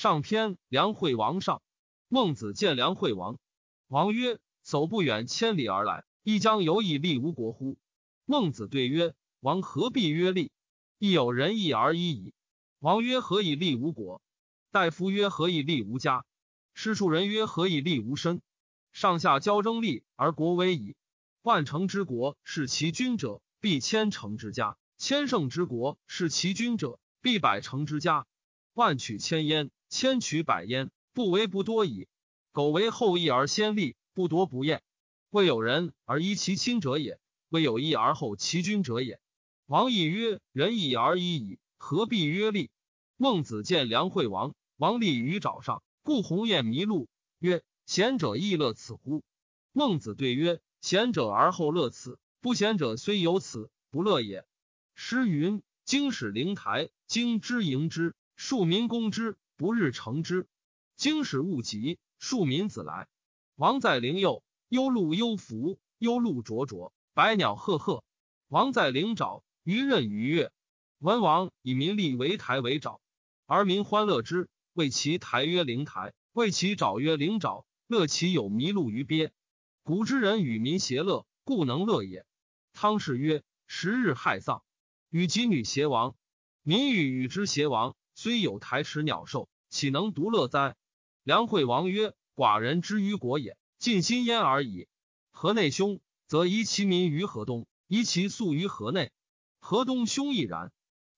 上篇梁惠王上。孟子见梁惠王，王曰：“走不远千里而来，亦将有以立吴国乎？”孟子对曰：“王何必曰立？亦有仁义而已矣。”王曰：“何以立吴国？”大夫曰：“何以立吴家？”诗庶人曰：“何以立吴身？”上下交争利而国危矣。万乘之国，是其君者，必千乘之家；千乘之国，是其君者，必百乘之家。万取千焉，千取百焉，不为不多矣。苟为后义而先立，不夺不厌，未有人而依其亲者也。未有义而后其君者也。王亦曰：“仁义而已矣，何必曰利？”孟子见梁惠王，王立于沼上，故鸿雁迷路，曰：“贤者亦乐此乎？”孟子对曰：“贤者而后乐此，不贤者虽有此，不乐也。”诗云：“经使灵台，经之迎之，庶民攻之，不日成之。经史勿及，庶民子来。王在灵右，幽鹿幽伏，幽鹿灼灼。”百鸟赫赫，王在灵沼，鱼任鱼跃。文王以民利为台为沼，而民欢乐之，谓其台曰灵台，谓其沼曰灵沼。乐其有麋鹿于鳖。古之人与民偕乐，故能乐也。汤氏曰：十日害丧，与己女偕亡，民欲与之偕亡，虽有台池鸟兽，岂能独乐哉？梁惠王曰：寡人之于国也，尽心焉而已。河内兄。则移其民于河东，移其粟于河内。河东凶亦然。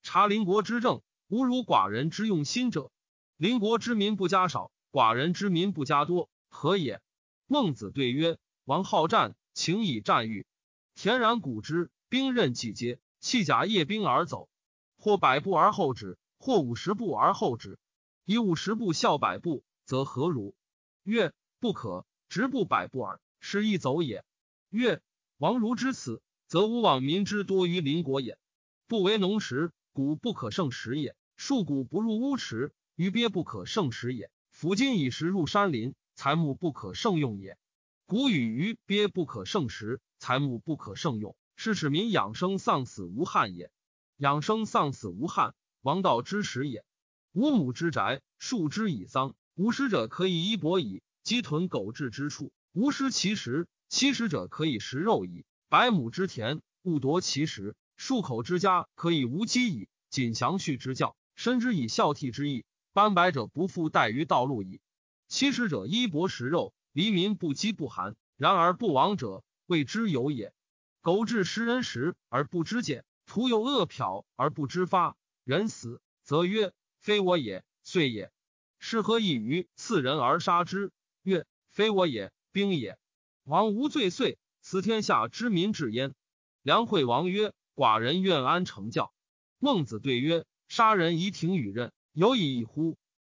察邻国之政，无如寡人之用心者。邻国之民不加少，寡人之民不加多，何也？孟子对曰：王好战，情以战欲。田然古之，兵刃既接，弃甲夜兵而走，或百步而后止，或五十步而后止。以五十步笑百步，则何如？曰：不可，直步百步耳，是亦走也。曰：王如之此，则吾往民之多于邻国也。不为农时，谷不可胜食也；树谷不入屋池，鱼鳖不可胜食也。夫今以食入山林，财木不可胜用也。谷与鱼鳖不可胜食，财木不可胜用，是使民养生丧死无憾也。养生丧死无憾，王道之始也。五亩之宅，数之以桑，无食者可以衣帛矣。鸡豚狗彘之处，无失其食。七十者可以食肉矣，百亩之田勿夺其食；数口之家可以无饥矣。谨详序之教，深之以孝悌之意。斑白者不复待于道路矣。七十者衣帛食肉，黎民不饥不寒。然而不亡者，谓之有也。苟至食人食而不知俭，徒有恶殍而不知发，人死则曰：非我也，遂也。是何以于刺人而杀之？曰：非我也，兵也。王无罪遂，此天下之民治焉。梁惠王曰：“寡人愿安成教。”孟子对曰：“杀人以庭与刃，有以义乎？”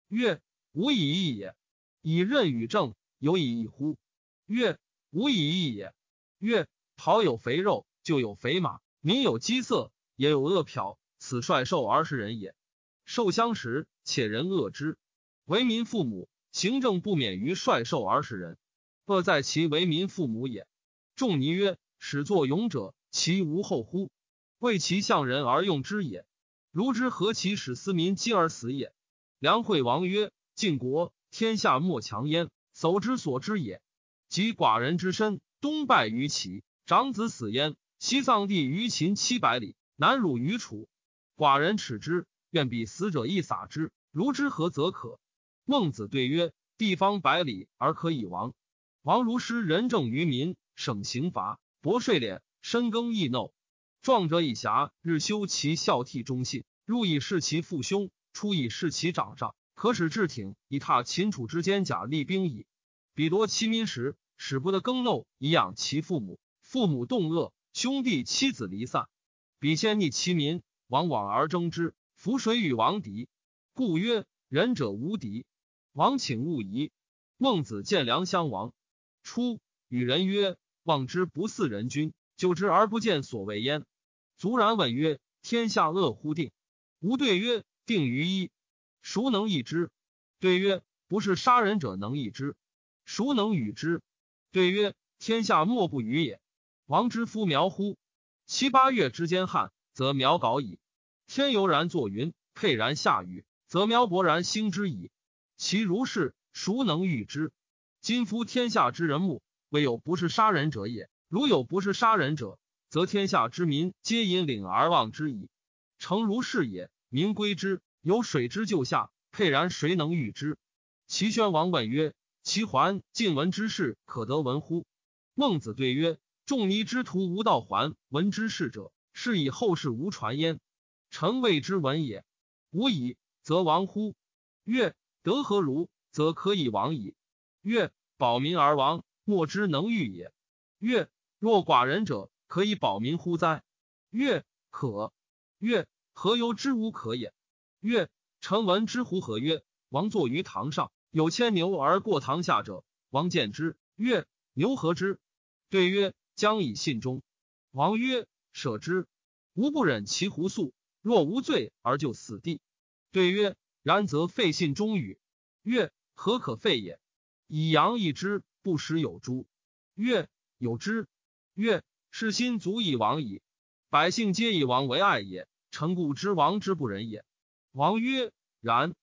曰：“无以义也。”以刃与正，有以义乎？曰：“无以义也。”曰：“袍有肥肉，就有肥马；民有饥色，也有饿殍。此率兽而食人也。兽相食，且人恶之。为民父母，行政不免于率兽而食人。”恶在其为民父母也。仲尼曰：“始作俑者，其无后乎？为其向人而用之也。如之何其使斯民饥而死也？”梁惠王曰：“晋国天下莫强焉，叟之所知也。及寡人之身，东败于齐，长子死焉，西丧地于秦七百里，南辱于楚。寡人耻之，愿比死者亦撒之。如之何则可？”孟子对曰：“地方百里而可以亡。”王如施仁政于民，省刑罚，薄税敛，深耕易耨。壮者以侠，日修其孝悌忠信；入以事其父兄，出以事其长上。可使至挺，以踏秦楚之间，甲立兵矣。彼夺其民时，使不得耕耨以养其父母，父母动恶，兄弟妻子离散。彼先逆其民，往往而争之，夫谁与王敌？故曰：仁者无敌。王请勿疑。孟子见梁襄王。初，与人曰：“望之不似人君，久之而不见所谓焉。”卒然问曰：“天下恶乎定？”吾对曰：“定于一。孰能易之？”对曰：“不是杀人者能易之。”孰能与之？对曰：“天下莫不与也。王之夫苗乎？七八月之间旱，则苗槁矣。天犹然作云，沛然下雨，则苗勃然兴之矣。其如是，孰能御之？今夫天下之人目，未有不是杀人者也。如有不是杀人者，则天下之民皆引领而望之矣。诚如是也，民归之。有水之就下，沛然谁能御之？齐宣王问曰：“齐桓晋闻之事，可得闻乎？”孟子对曰：“仲尼之徒无道还闻之事者，是以后世无传焉。臣谓之闻也。无以，则亡乎？”曰：“德何如？则可以亡矣。”曰：“保民而亡，莫之能御也。”曰：“若寡人者，可以保民乎哉？”曰：“可。”曰：“何由之无可也？”曰：臣闻之乎？何曰：王坐于堂上，有牵牛而过堂下者，王见之，曰：牛何之？对曰：将以信中。王曰：舍之。吾不忍其胡素，若无罪而就死地。对曰：然则废信中语。曰：何可废也？以羊一之，不食有诸？曰：有之。曰：是心足以亡矣。百姓皆以王为爱也，臣故知王之不仁也。王曰：“然。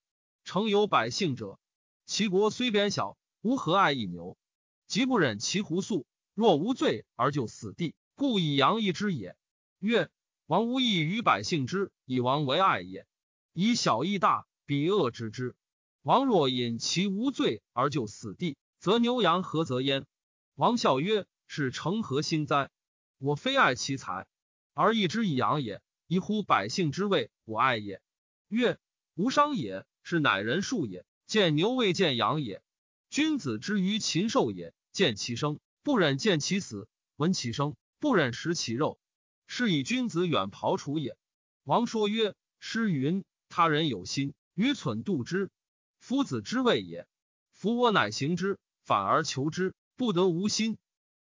诚有百姓者，其国虽边小，吾何爱一牛？即不忍其胡素，若无罪而就死地，故以羊一之也。”曰：“王无益于百姓之，以王为爱也。以小易大，彼恶之之。王若引其无罪而就死地，则牛羊何则焉？”王笑曰：“是成何心哉？我非爱其财，而义之以养也。宜乎百姓之谓我爱也。”曰：无伤也，是乃人数也。见牛未见羊也。君子之于禽兽也，见其生，不忍见其死；闻其声，不忍食其肉。是以君子远庖厨也。王说曰：诗云：他人有心，愚蠢度之。夫子之谓也。夫我乃行之，反而求之，不得无心。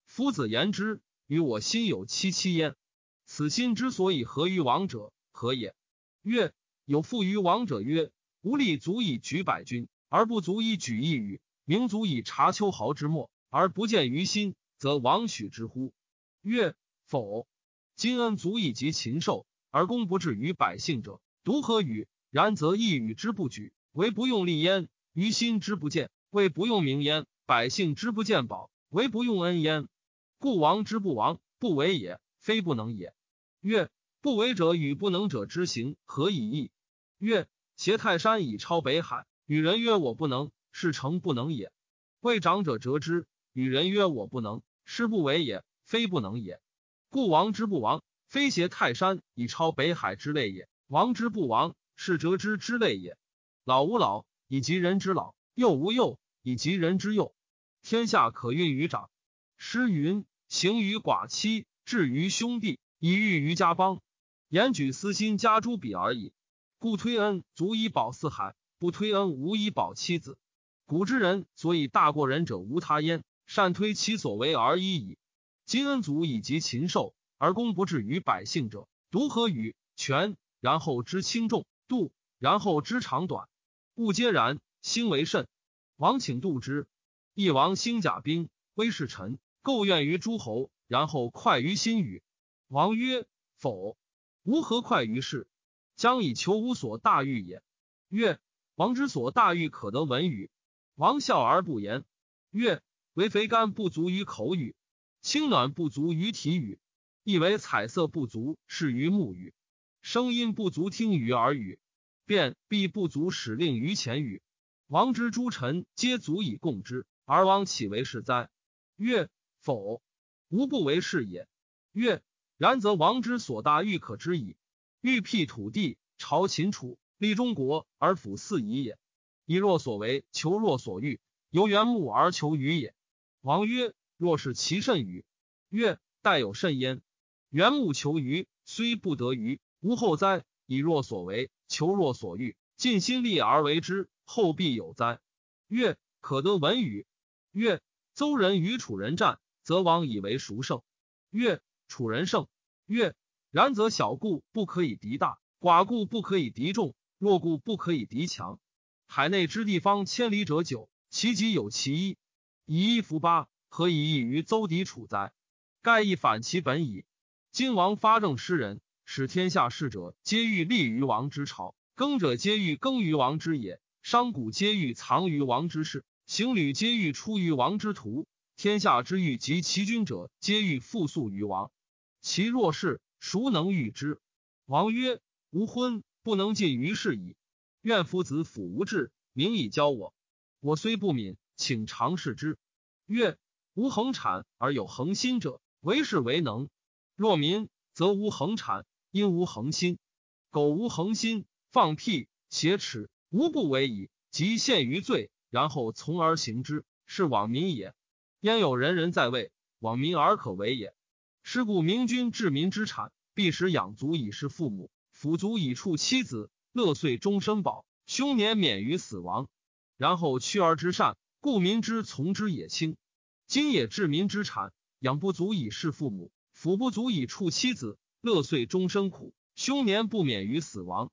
夫子言之，与我心有戚戚焉。此心之所以合于王者，何也？曰。有负于王者曰：“吾力足以举百军，而不足以举一羽；名足以察秋毫之末，而不见于心，则王许之乎？”曰：“否。今恩足以及禽兽，而功不至于百姓者，独何与？然则一与之不举，为不用力焉；于心之不见，为不用名焉；百姓之不见宝，为不用恩焉。故王之不亡，不为也，非不能也。”曰：“不为者与不能者之行，何以异？”曰：挟泰山以超北海，与人曰我不能，是诚不能也。为长者折之，与人曰我不能，是不为也，非不能也。故王之不亡，非挟泰山以超北海之类也；王之不亡，是折之之类也。老吾老以及人之老，幼吾幼以及人之幼。天下可运于长。诗云：行于寡妻，至于兄弟，以育于家邦。言举私心，加诸彼而已。故推恩足以保四海，不推恩无以保妻子。古之人所以大过人者无他焉，善推其所为而已矣。今恩足以及禽兽，而功不至于百姓者，独何与？权然后知轻重，度然后知长短，物皆然，兴为甚。王请度之。一王兴甲兵，威势臣，构怨于诸侯，然后快于心语。王曰：否，吾何快于事？将以求无所大欲也。曰：王之所大欲，可得闻语。王笑而不言。曰：为肥甘不足于口语，清暖不足于体语，亦为彩色不足是于目语，声音不足听于耳语，便必不足使令于前语。王之诸臣皆足以共之，而王岂为是哉？曰：否，吾不为是也。曰：然则王之所大欲可知矣。欲辟土地，朝秦楚，立中国而辅四夷也。以若所为，求若所欲，由原木而求鱼也。王曰：若是其甚与？曰：待有甚焉。原木求鱼，虽不得鱼，无后哉？以若所为，求若所欲，尽心力而为之，后必有哉？曰：可得闻与。曰：邹人与楚人战，则王以为孰胜？曰：楚人胜。曰。然则小故不可以敌大，寡故不可以敌众，弱故不可以敌强。海内之地方千里者九，其极有其一，以一服八，何以异于邹敌楚哉？盖亦反其本矣。今王发政施人，使天下士者皆欲立于王之朝，耕者皆欲耕于王之野，商贾皆欲藏于王之事，行旅皆欲出于王之途。天下之欲及其君者，皆欲复速于王。其若是，孰能御之？王曰：吾婚不能尽于事矣。愿夫子抚无志，明以教我。我虽不敏，请尝试之。曰：无恒产而有恒心者，为是为能。若民，则无恒产，因无恒心。苟无恒心，放屁挟耻，无不为矣。即陷于罪，然后从而行之，是罔民也。焉有人人在位，罔民而可为也？是故明君治民之产，必使养足以事父母，辅足以处妻子，乐岁终身保，凶年免于死亡。然后屈而之善，故民之从之也轻。今也治民之产，养不足以事父母，辅不足以处妻子，乐岁终身苦，凶年不免于死亡。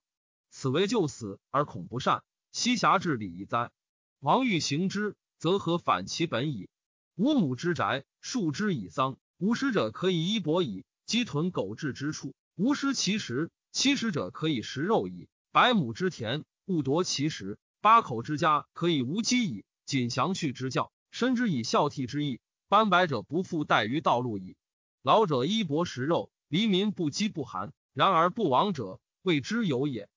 此为救死而恐不善，西侠治礼矣哉！王欲行之，则何反其本矣？五亩之宅，数之以桑。无食者可以衣帛矣。鸡豚狗彘之处，无失其食；七食者可以食肉矣。百亩之田，勿夺其食。八口之家，可以无饥矣。谨详序之教，深知以孝悌之意。斑白者不复待于道路矣。老者衣薄食肉，黎民不饥不寒。然而不亡者，谓之有也。